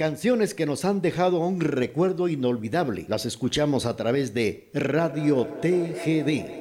Canciones que nos han dejado un recuerdo inolvidable. Las escuchamos a través de Radio TGD.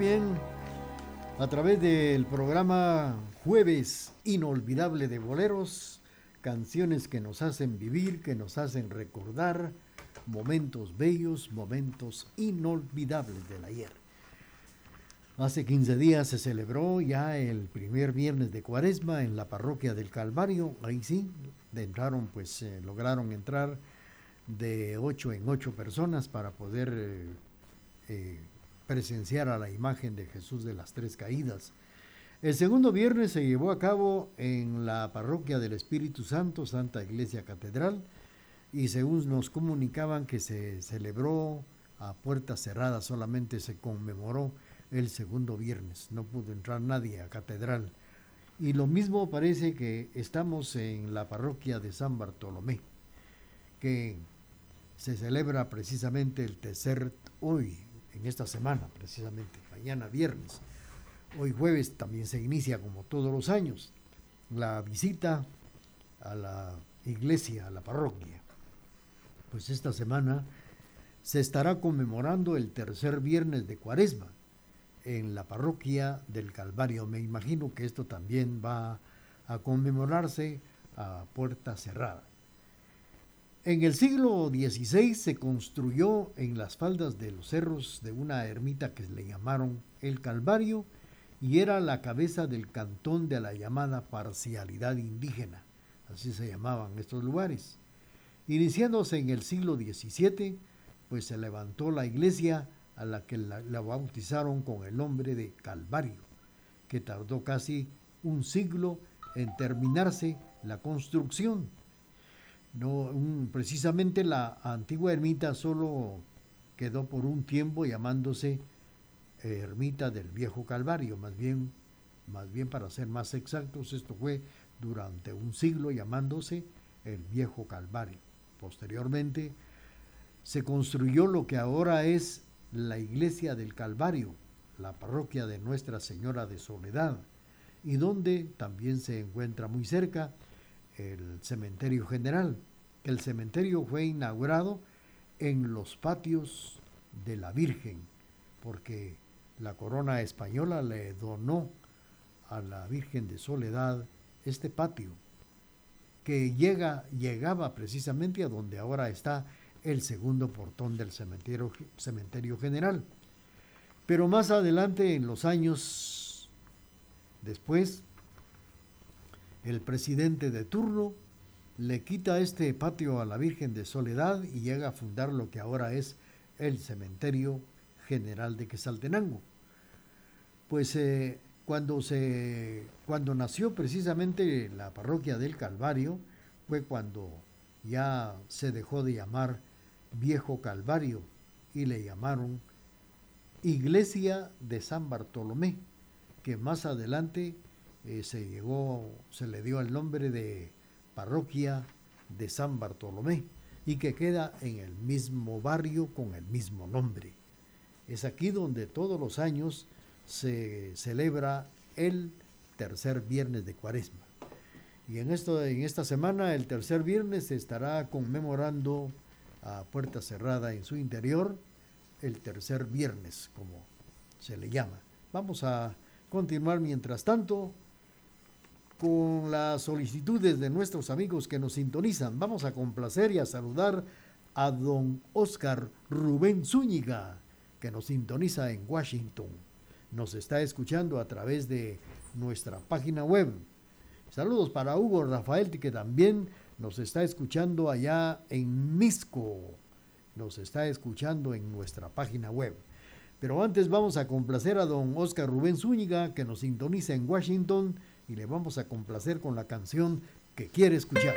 Bien, a través del programa Jueves Inolvidable de Boleros, canciones que nos hacen vivir, que nos hacen recordar momentos bellos, momentos inolvidables del ayer. Hace 15 días se celebró ya el primer viernes de Cuaresma en la parroquia del Calvario. Ahí sí, entraron, pues eh, lograron entrar de 8 en 8 personas para poder eh, eh, presenciar a la imagen de Jesús de las Tres Caídas. El segundo viernes se llevó a cabo en la parroquia del Espíritu Santo, Santa Iglesia Catedral, y según nos comunicaban que se celebró a puertas cerradas, solamente se conmemoró el segundo viernes, no pudo entrar nadie a catedral. Y lo mismo parece que estamos en la parroquia de San Bartolomé, que se celebra precisamente el tercer hoy, en esta semana, precisamente, mañana viernes. Hoy jueves también se inicia, como todos los años, la visita a la iglesia, a la parroquia. Pues esta semana se estará conmemorando el tercer viernes de Cuaresma en la parroquia del Calvario. Me imagino que esto también va a conmemorarse a puerta cerrada. En el siglo XVI se construyó en las faldas de los cerros de una ermita que le llamaron el Calvario y era la cabeza del cantón de la llamada parcialidad indígena. así se llamaban estos lugares. Iniciándose en el siglo XVII, pues se levantó la iglesia a la que la, bautizaron con el nombre de Calvario, que tardó casi un siglo en terminarse la construcción. No, precisamente la antigua ermita solo quedó por un tiempo llamándose ermita del viejo Calvario, más bien, más bien para ser más exactos, esto fue durante un siglo llamándose el viejo Calvario. Posteriormente se construyó lo que ahora es la iglesia del Calvario, la parroquia de Nuestra Señora de Soledad, y donde también se encuentra muy cerca el cementerio general. El cementerio fue inaugurado en los patios de la Virgen, porque la corona española le donó a la Virgen de Soledad este patio que llega, llegaba precisamente a donde ahora está el segundo portón del cementerio, cementerio general. Pero más adelante, en los años después, el presidente de turno le quita este patio a la Virgen de Soledad y llega a fundar lo que ahora es el cementerio general de Quesaltenango. Pues eh, cuando, se, cuando nació precisamente la parroquia del Calvario, fue cuando ya se dejó de llamar Viejo Calvario y le llamaron Iglesia de San Bartolomé, que más adelante eh, se llegó, se le dio el nombre de Parroquia de San Bartolomé y que queda en el mismo barrio con el mismo nombre. Es aquí donde todos los años se celebra el tercer viernes de Cuaresma. Y en, esto, en esta semana, el tercer viernes, se estará conmemorando a puerta cerrada en su interior el tercer viernes, como se le llama. Vamos a continuar mientras tanto con las solicitudes de nuestros amigos que nos sintonizan. Vamos a complacer y a saludar a don Oscar Rubén Zúñiga, que nos sintoniza en Washington. Nos está escuchando a través de nuestra página web. Saludos para Hugo Rafael, que también nos está escuchando allá en Misco, nos está escuchando en nuestra página web. Pero antes vamos a complacer a don Oscar Rubén Zúñiga, que nos sintoniza en Washington, y le vamos a complacer con la canción que quiere escuchar.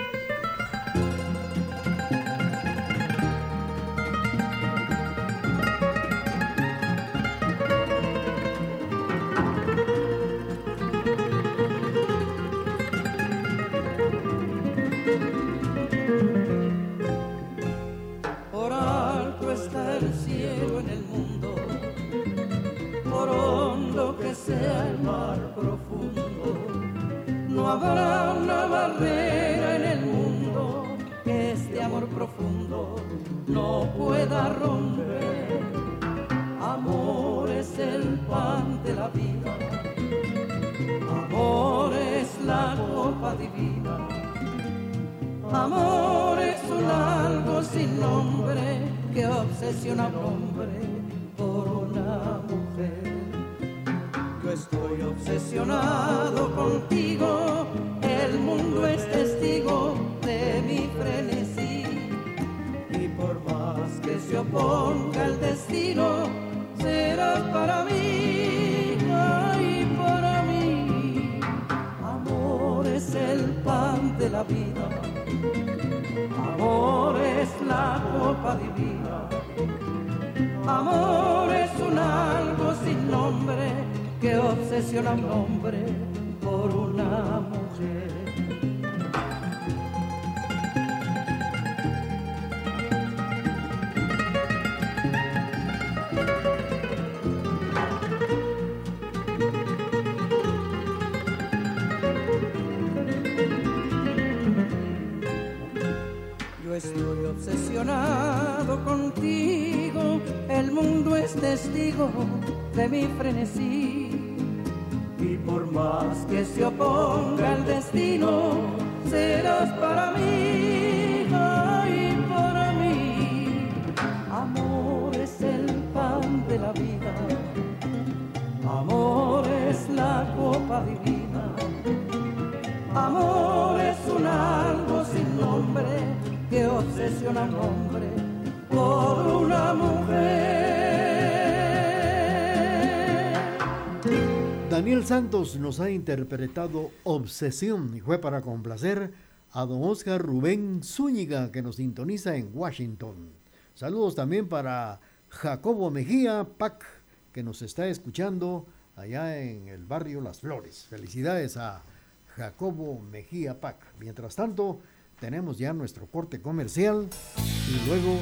El mundo es testigo de mi frenesí. Y por más que se oponga el destino, serás para mí, ay, para mí. Amor es el pan de la vida, amor es la copa divina, amor es una a un hombre por una mujer. Daniel Santos nos ha interpretado Obsesión y fue para complacer a don Oscar Rubén Zúñiga que nos sintoniza en Washington. Saludos también para Jacobo Mejía Pac que nos está escuchando allá en el barrio Las Flores. Felicidades a Jacobo Mejía Pac. Mientras tanto, tenemos ya nuestro corte comercial y luego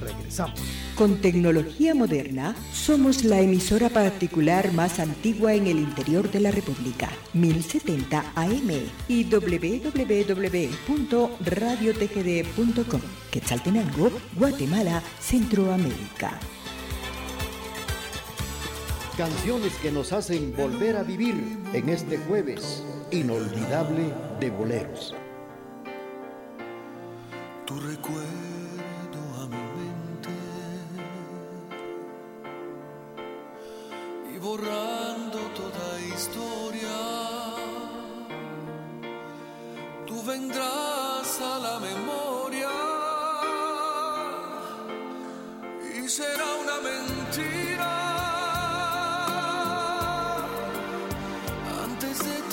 regresamos. Con tecnología moderna, somos la emisora particular más antigua en el interior de la República, 1070 AM y www.radiotgd.com, Quetzaltenango, Guatemala, Centroamérica. Canciones que nos hacen volver a vivir en este jueves inolvidable de boleros. Tu recuerdo a mi mente y borrando toda historia, tú vendrás a la memoria y será una mentira. desafiando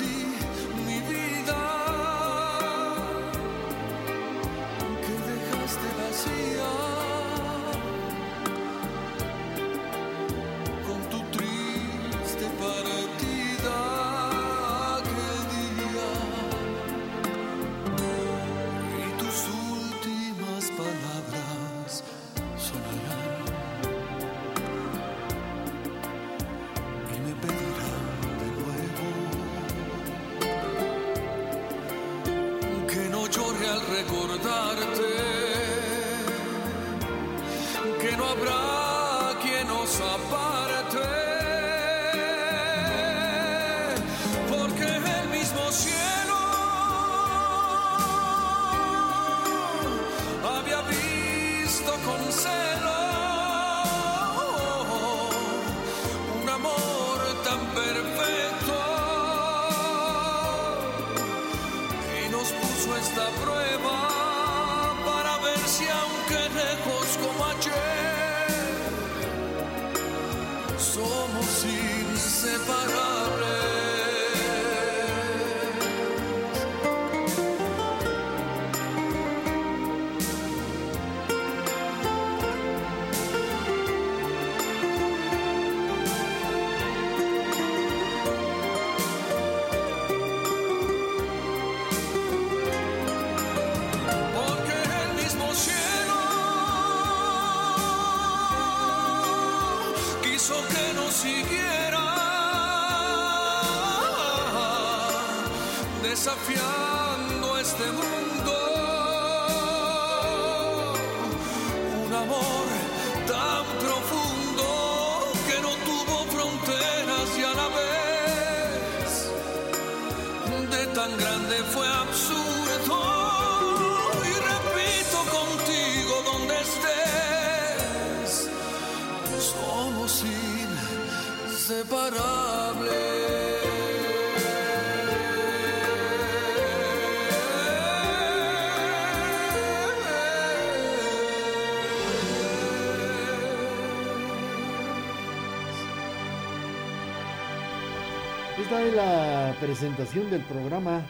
la presentación del programa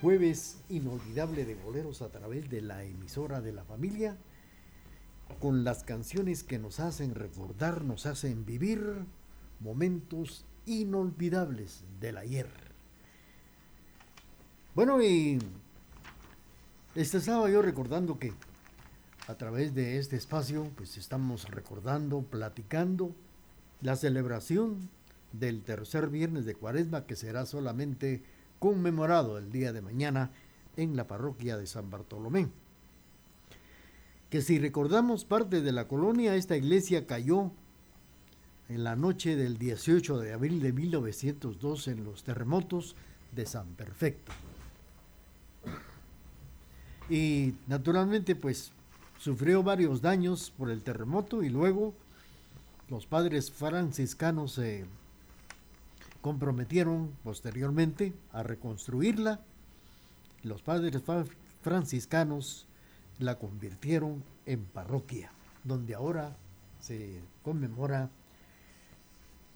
Jueves Inolvidable de Boleros a través de la emisora de la familia, con las canciones que nos hacen recordar, nos hacen vivir momentos inolvidables del ayer. Bueno, y este estaba yo recordando que a través de este espacio, pues estamos recordando, platicando la celebración del tercer viernes de Cuaresma que será solamente conmemorado el día de mañana en la parroquia de San Bartolomé. Que si recordamos parte de la colonia, esta iglesia cayó en la noche del 18 de abril de 1902 en los terremotos de San Perfecto. Y naturalmente pues sufrió varios daños por el terremoto y luego los padres franciscanos se comprometieron posteriormente a reconstruirla. Los padres franciscanos la convirtieron en parroquia, donde ahora se conmemora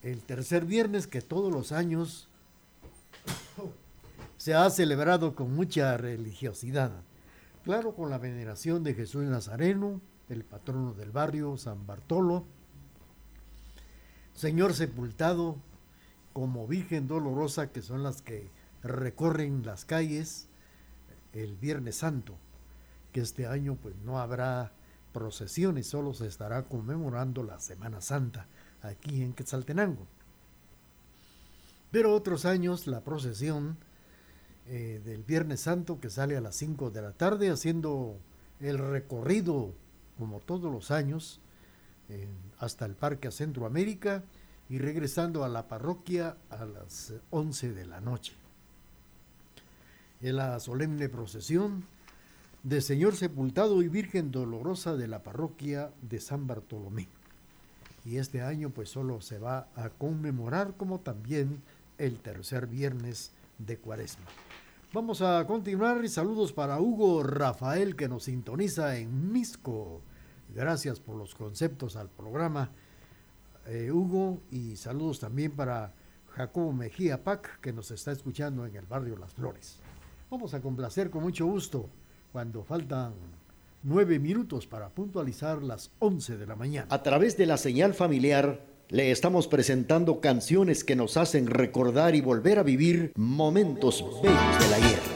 el tercer viernes que todos los años se ha celebrado con mucha religiosidad. Claro, con la veneración de Jesús Nazareno, el patrono del barrio, San Bartolo, Señor sepultado, como Virgen Dolorosa, que son las que recorren las calles el Viernes Santo, que este año pues no habrá procesiones, solo se estará conmemorando la Semana Santa aquí en Quetzaltenango. Pero otros años la procesión eh, del Viernes Santo que sale a las 5 de la tarde haciendo el recorrido como todos los años hasta el Parque Centroamérica y regresando a la parroquia a las 11 de la noche. En la solemne procesión de Señor Sepultado y Virgen Dolorosa de la parroquia de San Bartolomé. Y este año pues solo se va a conmemorar como también el tercer viernes de Cuaresma. Vamos a continuar y saludos para Hugo Rafael que nos sintoniza en Misco. Gracias por los conceptos al programa, eh, Hugo, y saludos también para Jacobo Mejía Pac que nos está escuchando en el barrio Las Flores. Vamos a complacer con mucho gusto cuando faltan nueve minutos para puntualizar las once de la mañana. A través de la señal familiar le estamos presentando canciones que nos hacen recordar y volver a vivir momentos bellos del ayer. En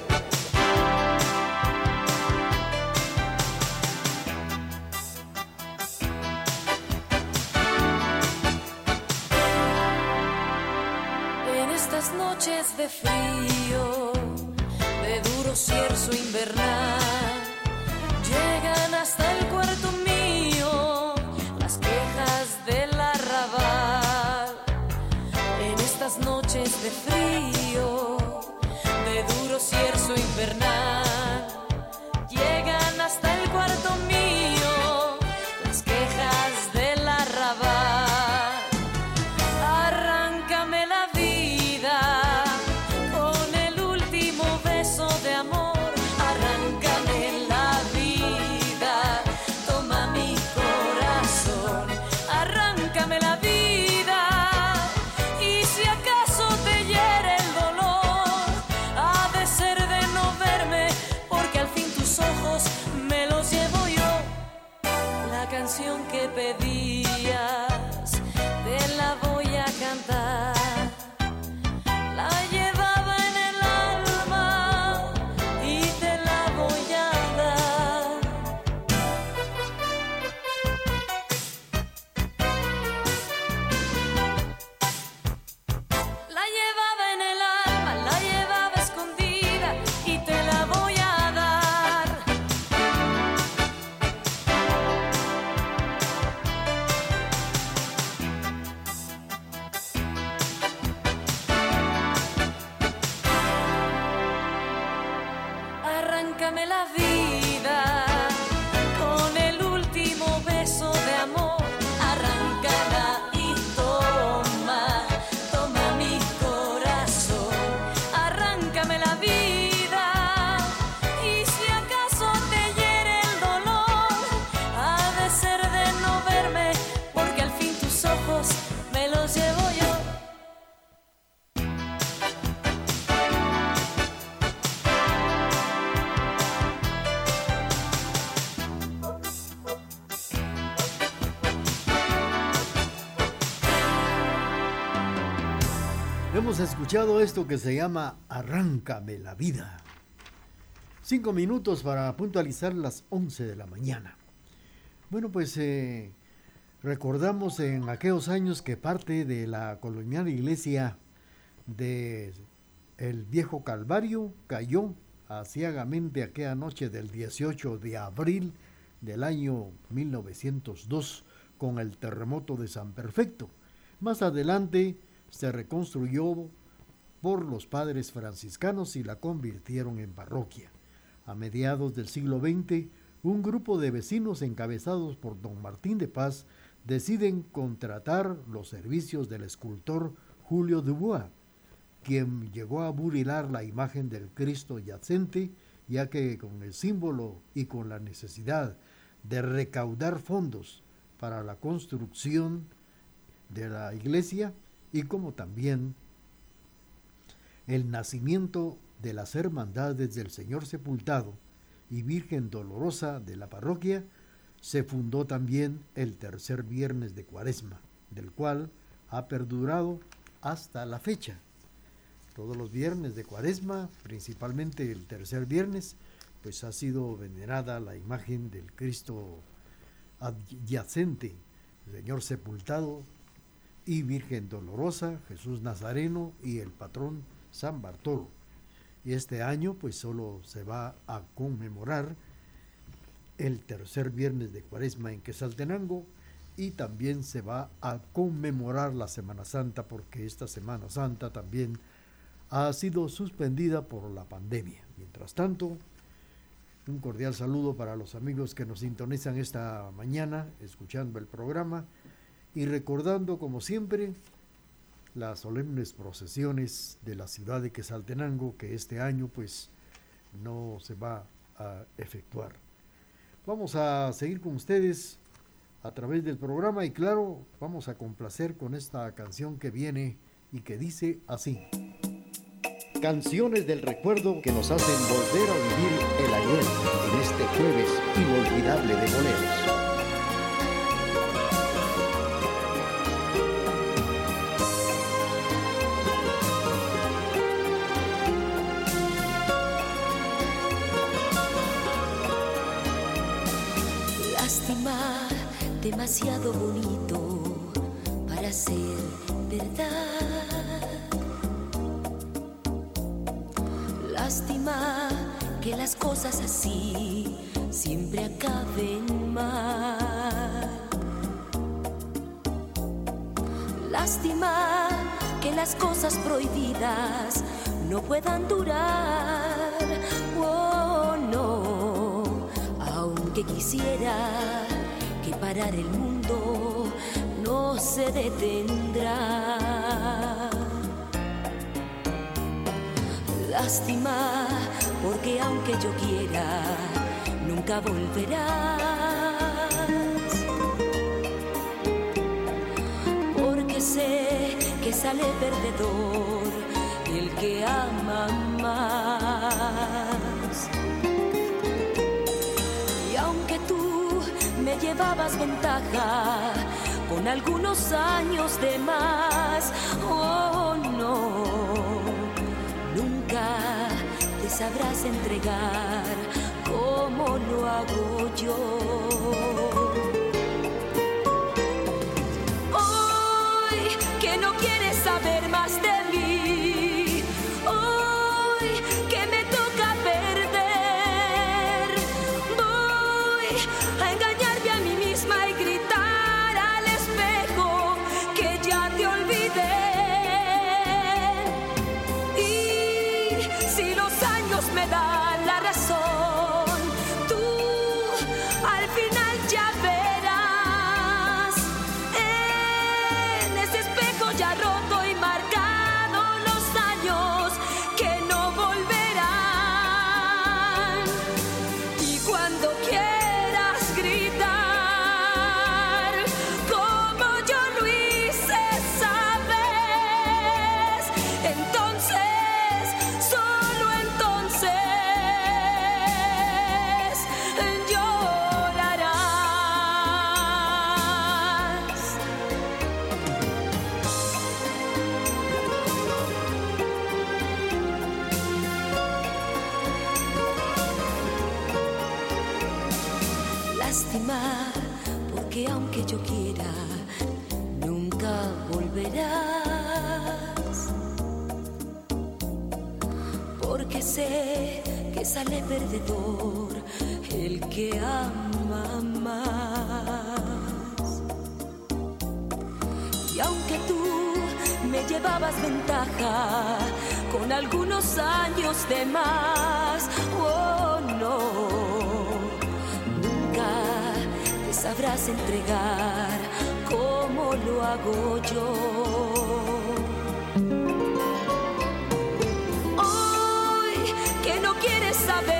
cierzo invernal, Hemos escuchado esto que se llama Arráncame la vida. Cinco minutos para puntualizar las 11 de la mañana. Bueno, pues eh, recordamos en aquellos años que parte de la colonial iglesia de el viejo Calvario cayó aciagamente aquella noche del 18 de abril del año 1902 con el terremoto de San Perfecto. Más adelante se reconstruyó por los padres franciscanos y la convirtieron en parroquia. A mediados del siglo XX, un grupo de vecinos encabezados por don Martín de Paz deciden contratar los servicios del escultor Julio Dubois, quien llegó a burilar la imagen del Cristo yacente ya que con el símbolo y con la necesidad de recaudar fondos para la construcción de la iglesia y como también el nacimiento de las hermandades del Señor Sepultado y Virgen Dolorosa de la parroquia, se fundó también el tercer viernes de Cuaresma, del cual ha perdurado hasta la fecha. Todos los viernes de Cuaresma, principalmente el tercer viernes, pues ha sido venerada la imagen del Cristo adyacente, Señor sepultado y Virgen Dolorosa, Jesús Nazareno y el patrón San Bartolo. Y este año pues solo se va a conmemorar el tercer viernes de Cuaresma en Quesaltenango y también se va a conmemorar la Semana Santa porque esta Semana Santa también ha sido suspendida por la pandemia. Mientras tanto, un cordial saludo para los amigos que nos sintonizan esta mañana escuchando el programa y recordando como siempre las solemnes procesiones de la ciudad de Quesaltenango que este año pues no se va a efectuar. Vamos a seguir con ustedes a través del programa y claro, vamos a complacer con esta canción que viene y que dice así. Canciones del recuerdo que nos hacen volver a vivir el ayer en este jueves inolvidable de boleros. Algunos años de más. Oh no, nunca te sabrás entregar como lo hago yo. sale perdedor el que ama más. Y aunque tú me llevabas ventaja con algunos años de más, oh no, nunca te sabrás entregar como lo hago yo. saber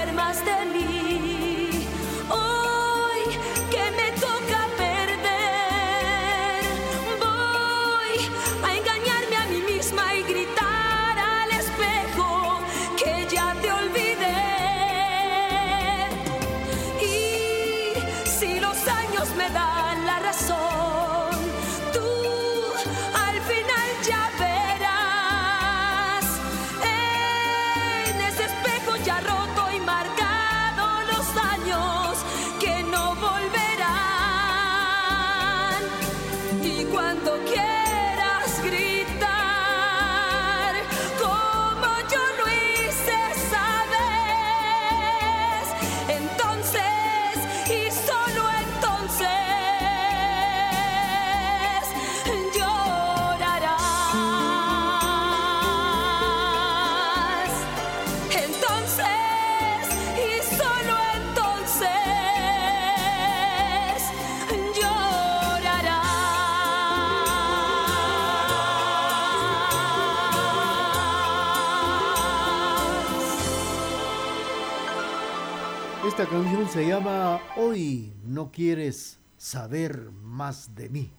Esta canción se llama Hoy no quieres saber más de mí.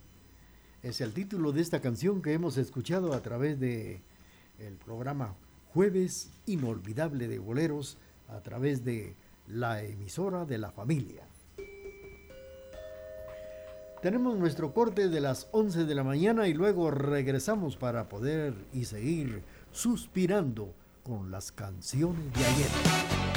Es el título de esta canción que hemos escuchado a través de el programa Jueves Inolvidable de Boleros a través de la emisora de la familia. Tenemos nuestro corte de las 11 de la mañana y luego regresamos para poder y seguir suspirando con las canciones de ayer.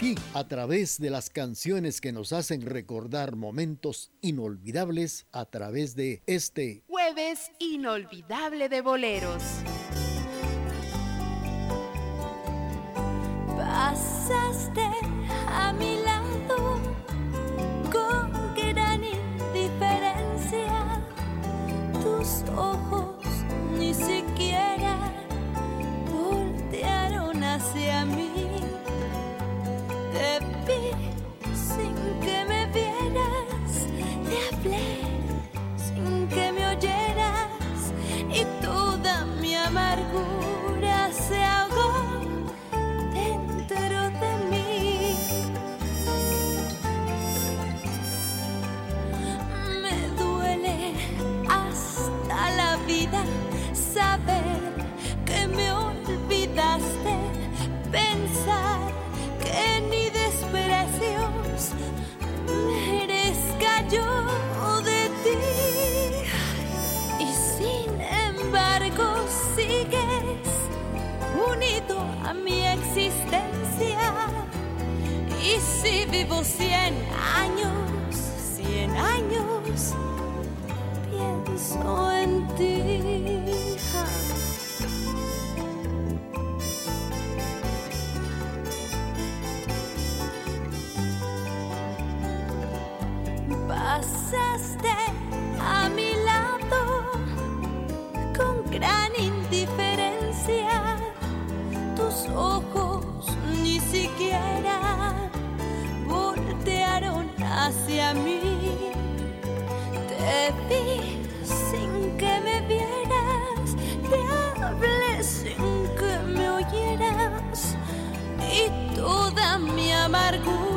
Aquí, a través de las canciones que nos hacen recordar momentos inolvidables, a través de este Jueves inolvidable de boleros. Pasaste a mi lado con gran indiferencia. Tus ojos ni siquiera sin que me vieras, te hablé sin que me oyeras. Y toda mi amargura a mi existencia. Y si vivo cien años, cien años, pienso en ti. Pasaste hacia mí. Te vi sin que me vieras, te hablé sin que me oyeras y toda mi amargura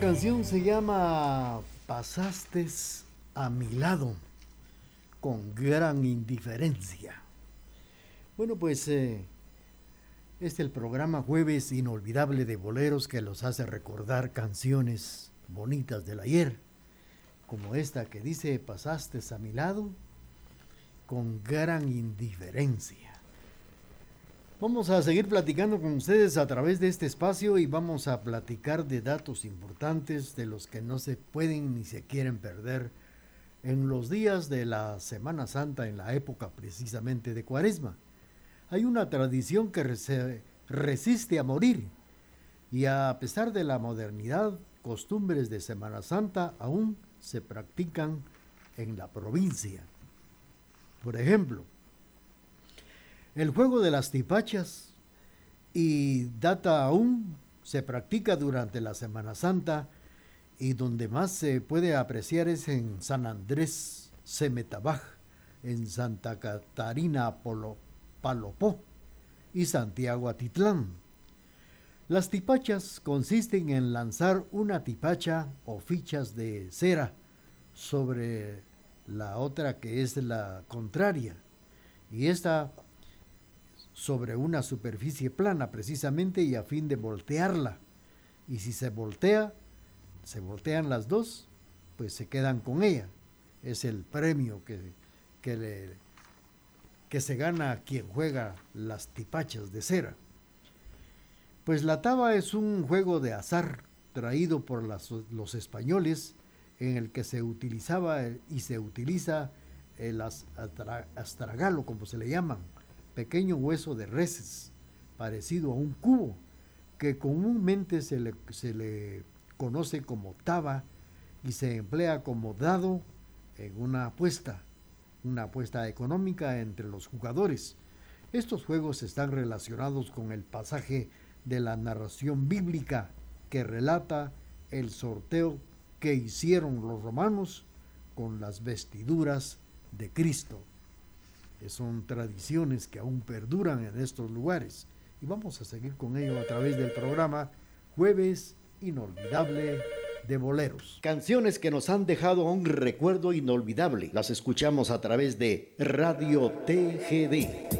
canción se llama Pasaste a mi lado con gran indiferencia. Bueno, pues eh, este es el programa Jueves Inolvidable de Boleros que los hace recordar canciones bonitas del ayer, como esta que dice Pasaste a mi lado con gran indiferencia. Vamos a seguir platicando con ustedes a través de este espacio y vamos a platicar de datos importantes de los que no se pueden ni se quieren perder en los días de la Semana Santa, en la época precisamente de Cuaresma. Hay una tradición que se resiste a morir y a pesar de la modernidad, costumbres de Semana Santa aún se practican en la provincia. Por ejemplo, el juego de las tipachas y data aún se practica durante la Semana Santa y donde más se puede apreciar es en San Andrés Semetabaj, en Santa Catarina Polo, Palopó y Santiago Atitlán. Las tipachas consisten en lanzar una tipacha o fichas de cera sobre la otra que es la contraria y esta sobre una superficie plana precisamente y a fin de voltearla. Y si se voltea, se voltean las dos, pues se quedan con ella. Es el premio que, que, le, que se gana quien juega las tipachas de cera. Pues la taba es un juego de azar traído por los españoles en el que se utilizaba y se utiliza el astragalo, como se le llaman, pequeño hueso de reses, parecido a un cubo, que comúnmente se le, se le conoce como taba y se emplea como dado en una apuesta, una apuesta económica entre los jugadores. Estos juegos están relacionados con el pasaje de la narración bíblica que relata el sorteo que hicieron los romanos con las vestiduras de Cristo son tradiciones que aún perduran en estos lugares. Y vamos a seguir con ello a través del programa Jueves Inolvidable de Boleros. Canciones que nos han dejado un recuerdo inolvidable. Las escuchamos a través de Radio TGD.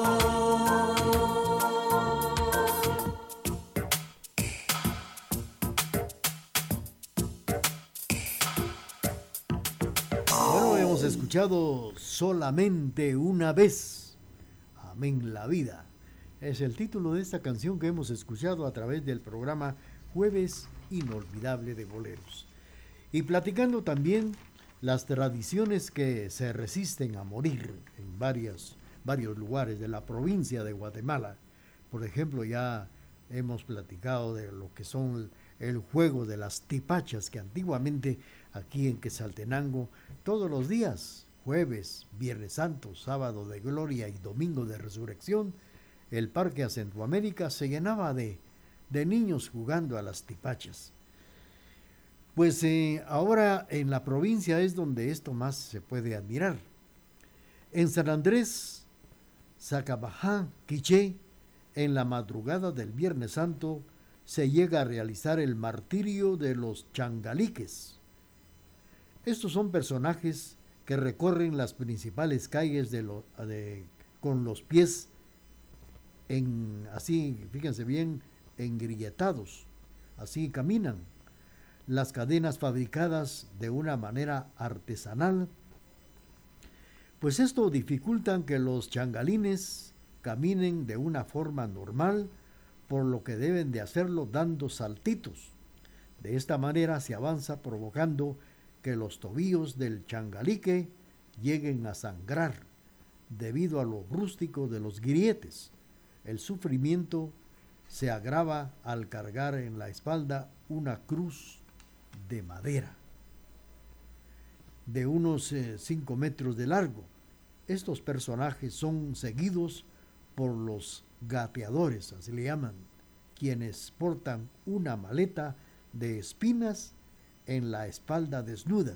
escuchado solamente una vez. Amén la vida es el título de esta canción que hemos escuchado a través del programa Jueves Inolvidable de Boleros. Y platicando también las tradiciones que se resisten a morir en varios, varios lugares de la provincia de Guatemala. Por ejemplo, ya hemos platicado de lo que son el juego de las tipachas, que antiguamente aquí en Quesaltenango, todos los días, jueves, viernes santo, sábado de gloria y domingo de resurrección, el parque a Centroamérica se llenaba de, de niños jugando a las tipachas. Pues eh, ahora en la provincia es donde esto más se puede admirar. En San Andrés, Zacabajá, Quiché, en la madrugada del Viernes Santo se llega a realizar el martirio de los changaliques. Estos son personajes que recorren las principales calles de con los pies en así, fíjense bien, engrilletados, así caminan. Las cadenas fabricadas de una manera artesanal, pues esto dificultan que los changalines caminen de una forma normal, por lo que deben de hacerlo dando saltitos. De esta manera se avanza provocando que los tobillos del changalique lleguen a sangrar debido a lo rústico de los grietes. El sufrimiento se agrava al cargar en la espalda una cruz de madera de unos 5 eh, metros de largo. Estos personajes son seguidos por los gateadores, así le llaman, quienes portan una maleta de espinas en la espalda desnuda,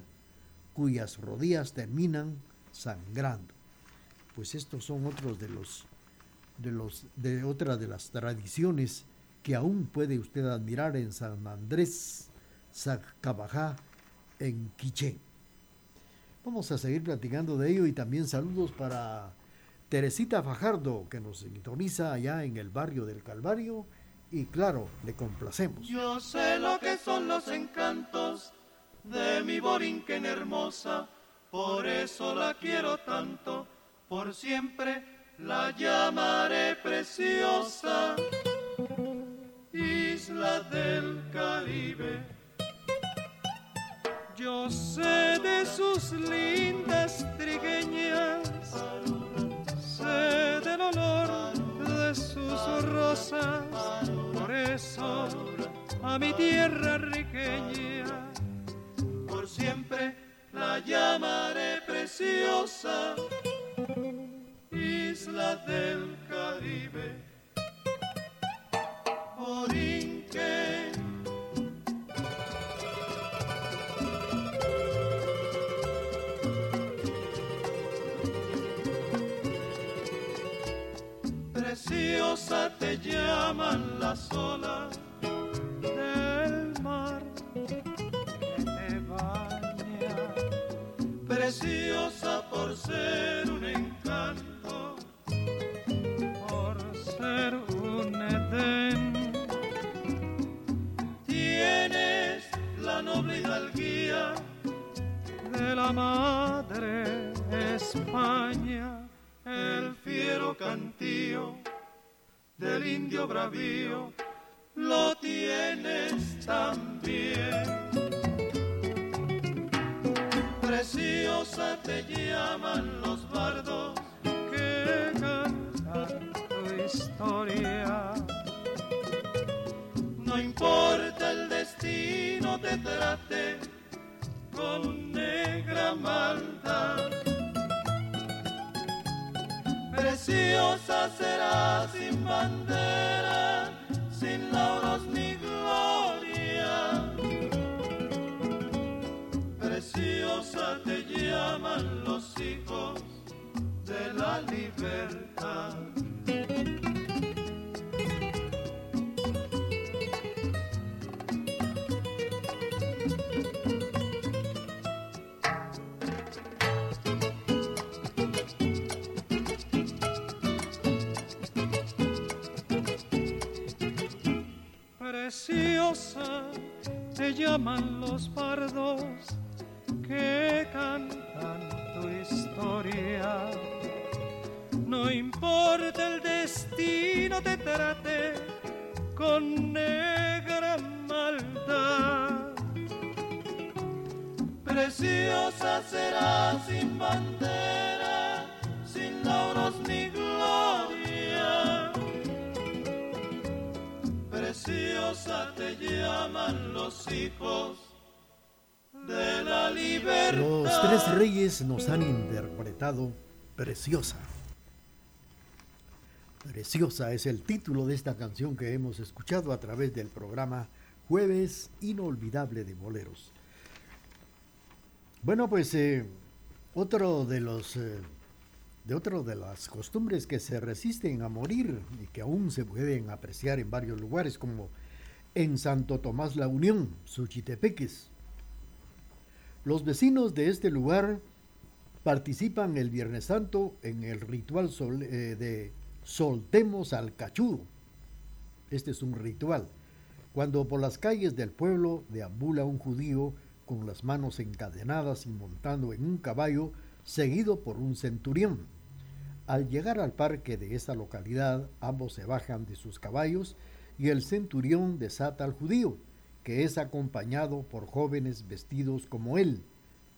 cuyas rodillas terminan sangrando. Pues estos son otros de los de los de otra de las tradiciones que aún puede usted admirar en San Andrés, Zacabajá, en Quiché. Vamos a seguir platicando de ello y también saludos para Teresita Fajardo, que nos sintoniza allá en el barrio del Calvario, y claro, le complacemos. Yo sé lo que son los encantos de mi Borinquen hermosa, por eso la quiero tanto, por siempre la llamaré preciosa, isla del Caribe. Yo sé de sus lindas trigueñas del olor sus rosas, por eso a mi tierra riqueña, por siempre la llamaré preciosa, isla del Caribe. Borinquen llaman las olas del indio te con negra maldad. Preciosa será sin bandera, sin lauros ni gloria. Preciosa te llaman los hijos de la libertad. Los tres reyes nos han interpretado Preciosa. Preciosa es el título de esta canción que hemos escuchado a través del programa Jueves Inolvidable de Boleros. Bueno, pues eh, otro de los eh, de otro de las costumbres que se resisten a morir y que aún se pueden apreciar en varios lugares como en Santo Tomás la Unión, Suchitepeques. Los vecinos de este lugar participan el Viernes Santo en el ritual eh, de soltemos al cachudo. Este es un ritual. Cuando por las calles del pueblo deambula un judío con las manos encadenadas y montando en un caballo, seguido por un centurión. Al llegar al parque de esa localidad, ambos se bajan de sus caballos y el centurión desata al judío, que es acompañado por jóvenes vestidos como él.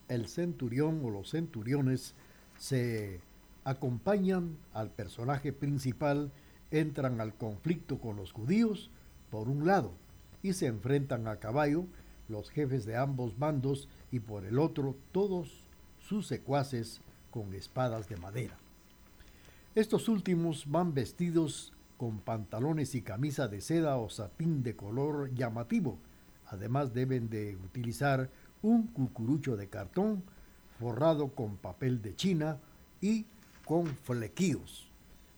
El centurión o los centuriones se acompañan al personaje principal, entran al conflicto con los judíos por un lado y se enfrentan a caballo los jefes de ambos bandos y por el otro todos sus secuaces con espadas de madera. Estos últimos van vestidos con pantalones y camisa de seda o satín de color llamativo. Además deben de utilizar un cucurucho de cartón forrado con papel de china y con flequillos.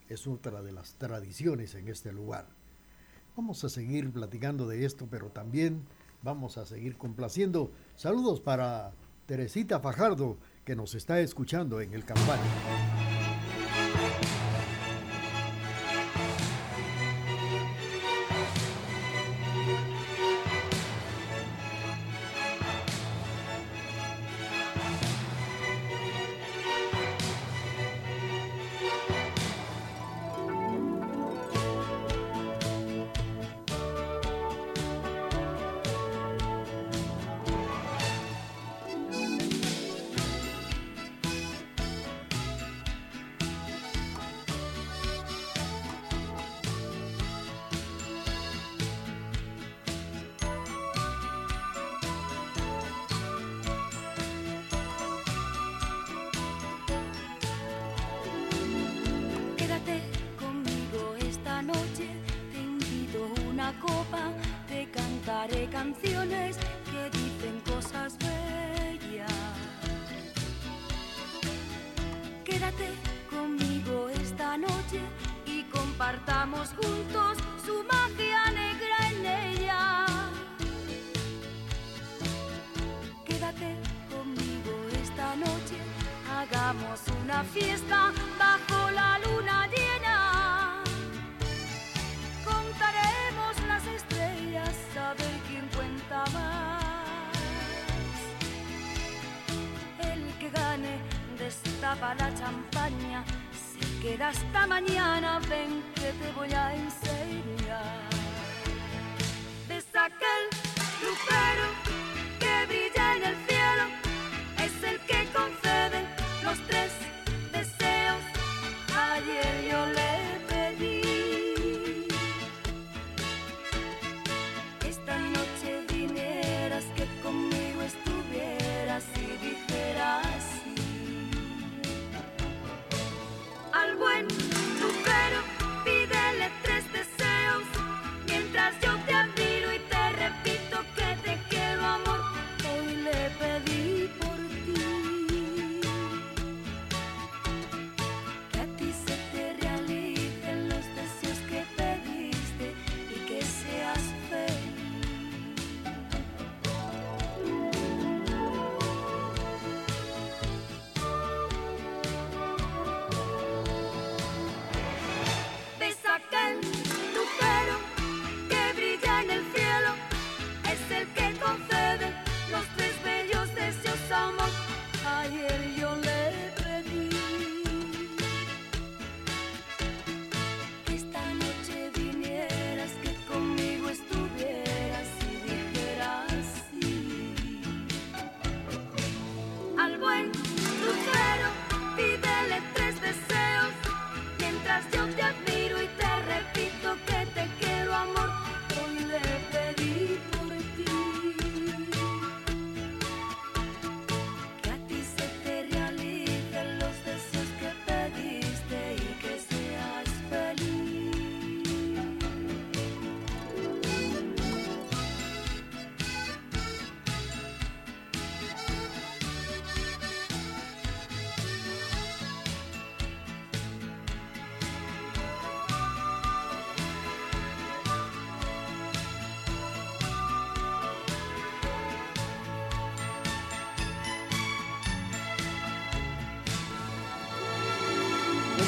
Es otra de las tradiciones en este lugar. Vamos a seguir platicando de esto, pero también vamos a seguir complaciendo. Saludos para Teresita Fajardo, que nos está escuchando en el campano.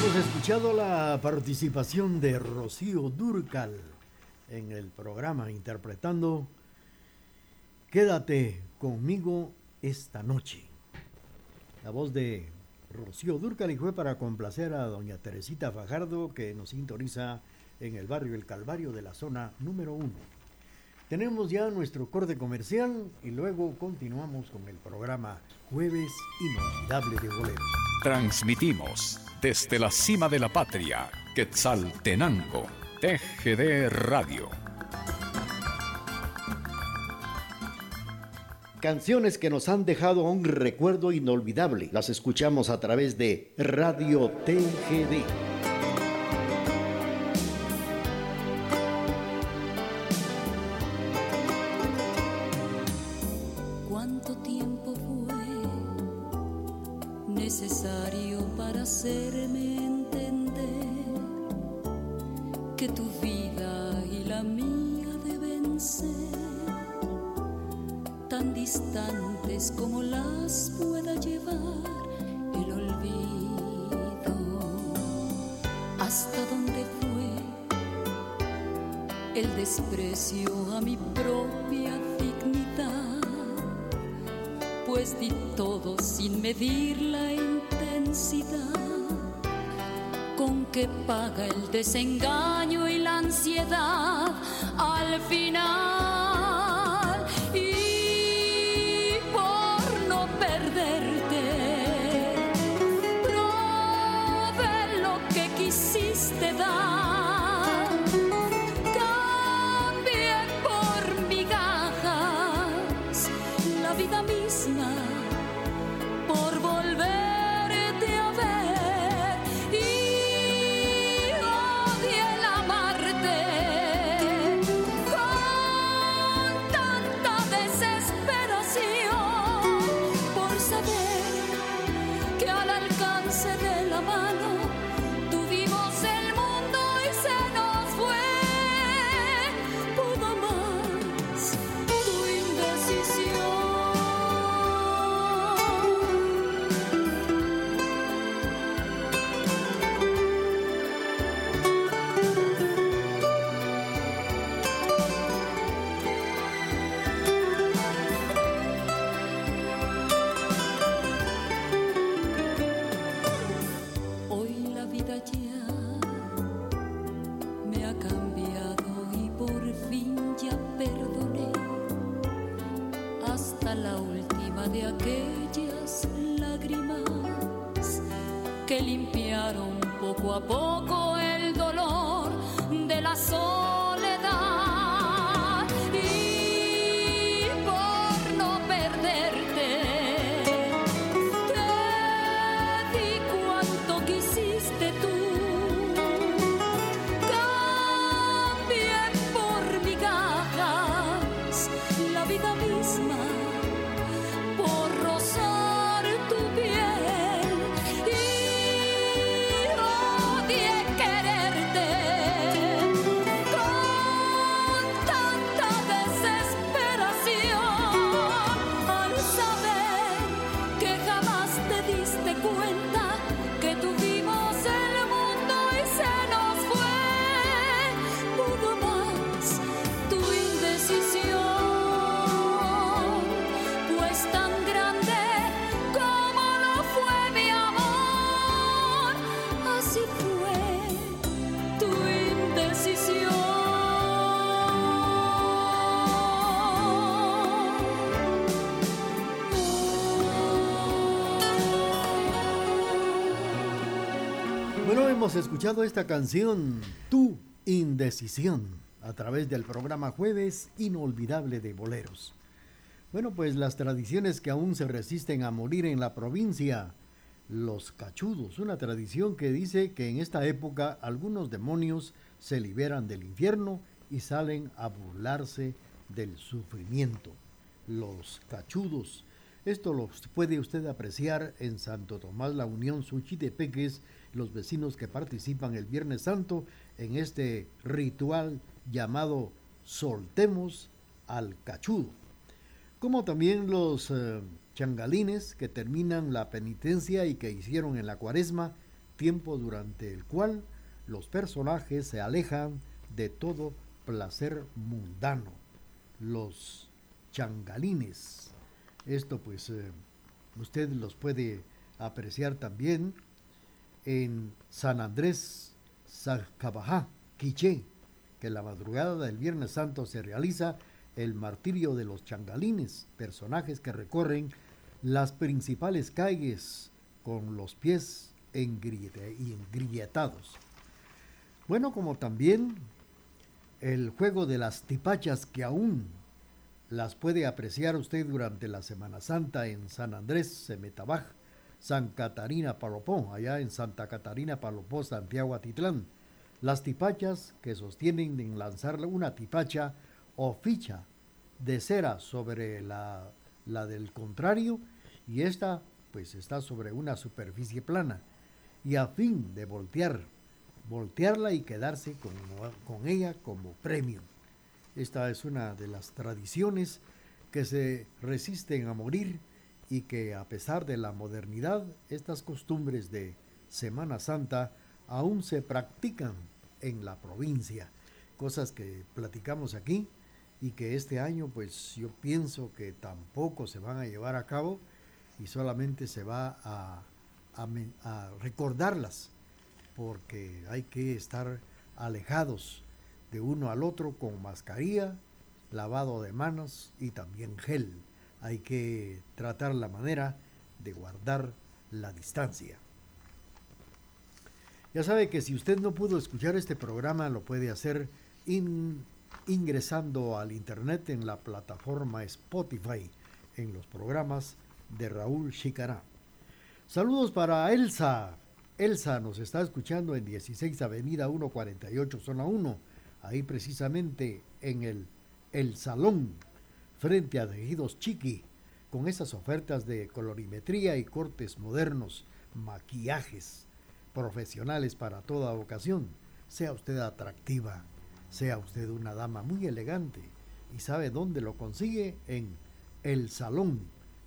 Hemos escuchado la participación de Rocío Durcal en el programa interpretando Quédate conmigo esta noche. La voz de Rocío Durcal y fue para complacer a doña Teresita Fajardo que nos sintoniza en el barrio El Calvario de la zona número uno. Tenemos ya nuestro corte comercial y luego continuamos con el programa Jueves Inolvidable de Bolero. Transmitimos desde la cima de la patria, Quetzaltenango, TGD Radio. Canciones que nos han dejado un recuerdo inolvidable. Las escuchamos a través de Radio TGD. Escuchado esta canción, Tu Indecisión, a través del programa Jueves Inolvidable de Boleros. Bueno, pues las tradiciones que aún se resisten a morir en la provincia, los cachudos, una tradición que dice que en esta época algunos demonios se liberan del infierno y salen a burlarse del sufrimiento. Los cachudos. Esto lo puede usted apreciar en Santo Tomás La Unión Suchitepeques, los vecinos que participan el Viernes Santo en este ritual llamado Soltemos al Cachudo. Como también los eh, changalines que terminan la penitencia y que hicieron en la cuaresma, tiempo durante el cual los personajes se alejan de todo placer mundano, los changalines. Esto pues eh, usted los puede apreciar también en San Andrés, Zacabajá, Quiché, que la madrugada del Viernes Santo se realiza el martirio de los changalines, personajes que recorren las principales calles con los pies engrilletados. Bueno, como también el juego de las tipachas que aún las puede apreciar usted durante la Semana Santa en San Andrés, Semetabaj, San Catarina, Palopó, allá en Santa Catarina, Palopó, Santiago Atitlán. Las tipachas que sostienen en lanzar una tipacha o ficha de cera sobre la, la del contrario y esta pues está sobre una superficie plana y a fin de voltear, voltearla y quedarse con, con ella como premio. Esta es una de las tradiciones que se resisten a morir y que a pesar de la modernidad, estas costumbres de Semana Santa aún se practican en la provincia, cosas que platicamos aquí y que este año pues yo pienso que tampoco se van a llevar a cabo y solamente se va a, a, recordarlas porque hay que estar alejados de uno al otro con mascarilla, lavado de manos y también gel. Hay que tratar la manera de guardar la distancia. Ya sabe que si usted no pudo escuchar este programa, lo puede hacer ingresando al internet en la plataforma Spotify, en los programas de Raúl Chicará. Saludos para Elsa. Elsa nos está escuchando en 16 Avenida 148, zona 1, ahí precisamente en el, el Salón, frente a Tejidos Chiqui, con esas ofertas de colorimetría y cortes modernos, maquillajes profesionales para toda ocasión. Sea usted atractiva, sea usted una dama muy elegante y sabe dónde lo consigue en El Salón,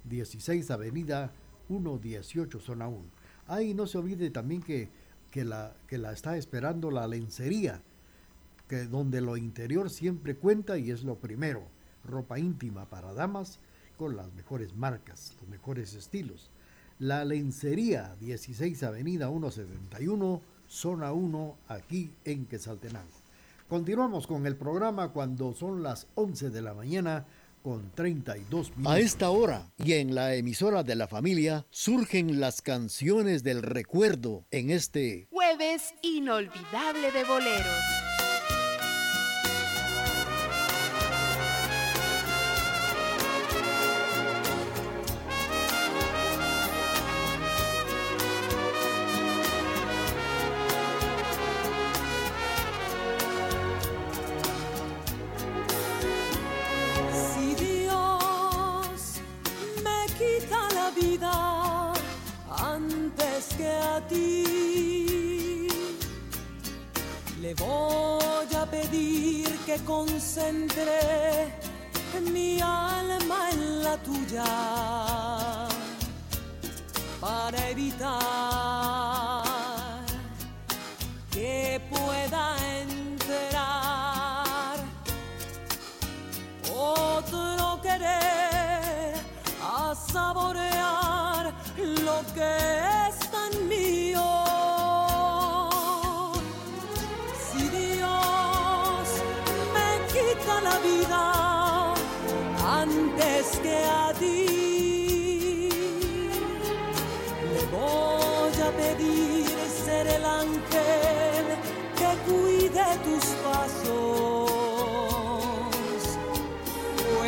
16 Avenida 118, zona 1. Ahí no se olvide también que, que, la, que la está esperando la lencería, que donde lo interior siempre cuenta y es lo primero. Ropa íntima para damas con las mejores marcas, los mejores estilos. La lencería 16 Avenida 171, zona 1, aquí en Quesaltenango. Continuamos con el programa cuando son las 11 de la mañana con 32 minutos. A esta hora y en la emisora de la familia surgen las canciones del recuerdo en este jueves inolvidable de boleros.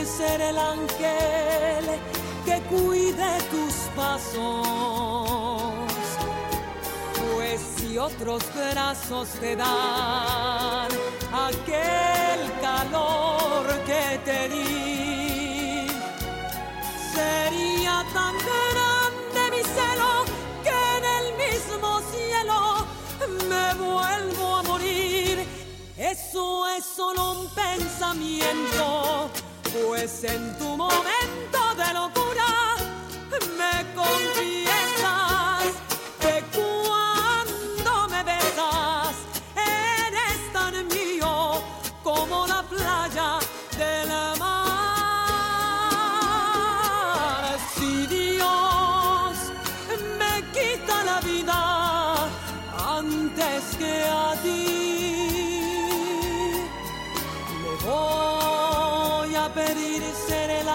pedir ser el ángel que cuide tus pasos. Pues si otros brazos te dan aquel calor que te di, sería tan grande mi celo que en el mismo cielo me vuelvo a morir. Eso es solo un pensamiento, pues en tu momento de locura me confiesas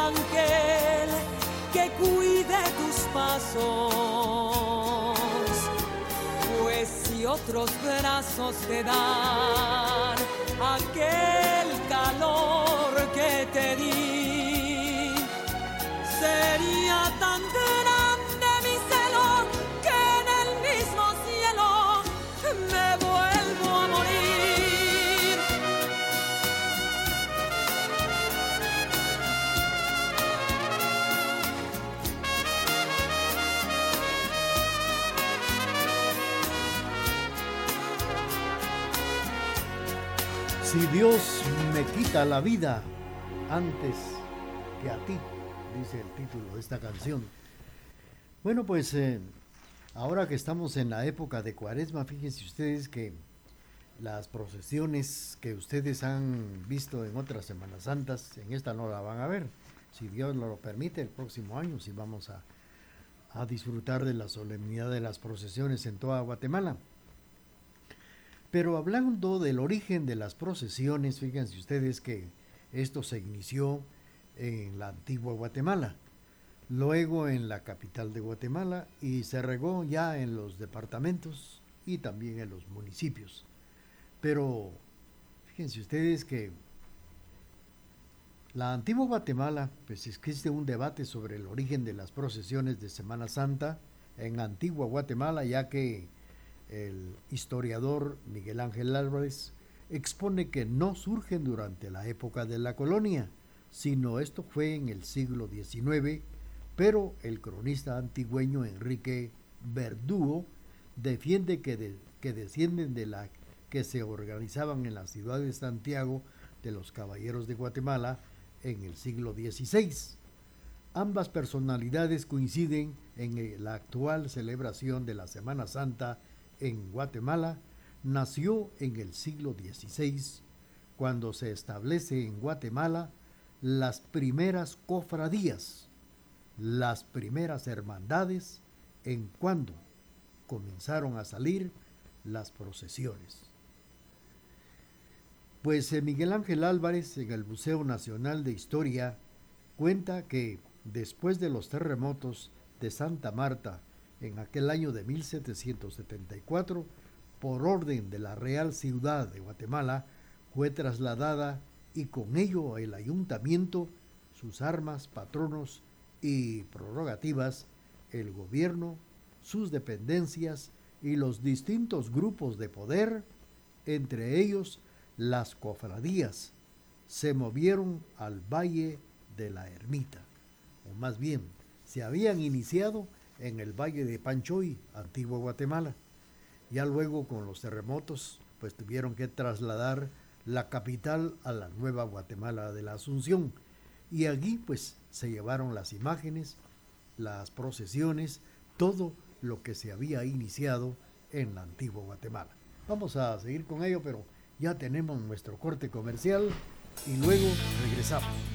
ángel que cuide tus pasos. Pues si otros brazos te dan aquel calor que te di, la vida antes que a ti, dice el título de esta canción. Bueno, pues eh, ahora que estamos en la época de cuaresma, fíjense ustedes que las procesiones que ustedes han visto en otras Semanas Santas, en esta no la van a ver. Si Dios lo permite, el próximo año sí vamos a, a disfrutar de la solemnidad de las procesiones en toda Guatemala. Pero hablando del origen de las procesiones, fíjense ustedes que esto se inició en la antigua Guatemala, luego en la capital de Guatemala y se regó ya en los departamentos y también en los municipios. Pero fíjense ustedes que la antigua Guatemala, pues existe un debate sobre el origen de las procesiones de Semana Santa en antigua Guatemala, ya que el historiador Miguel Ángel Álvarez expone que no surgen durante la época de la colonia, sino esto fue en el siglo XIX, pero el cronista antigüeño Enrique Verdugo defiende que, de- que descienden de la que se organizaban en la ciudad de Santiago de los Caballeros de Guatemala en el siglo XVI. Ambas personalidades coinciden en eh, la actual celebración de la Semana Santa en Guatemala. Nació en el siglo XVI, cuando se establece en Guatemala las primeras cofradías, las primeras hermandades, en cuando comenzaron a salir las procesiones. Pues eh, Miguel Ángel Álvarez en el Museo Nacional de Historia cuenta que después de los terremotos de Santa Marta en aquel año de 1774, por orden de la Real Ciudad de Guatemala, fue trasladada y con ello el ayuntamiento, sus armas, patronos y prerrogativas, el gobierno, sus dependencias y los distintos grupos de poder, entre ellos las cofradías, se movieron al Valle de la Ermita, o más bien, se habían iniciado en el Valle de Panchoy, Antigua Guatemala. Ya luego con los terremotos, pues tuvieron que trasladar la capital a la nueva Guatemala de la Asunción. Y allí pues se llevaron las imágenes, las procesiones, todo lo que se había iniciado en la antigua Guatemala. Vamos a seguir con ello, pero ya tenemos nuestro corte comercial y luego regresamos.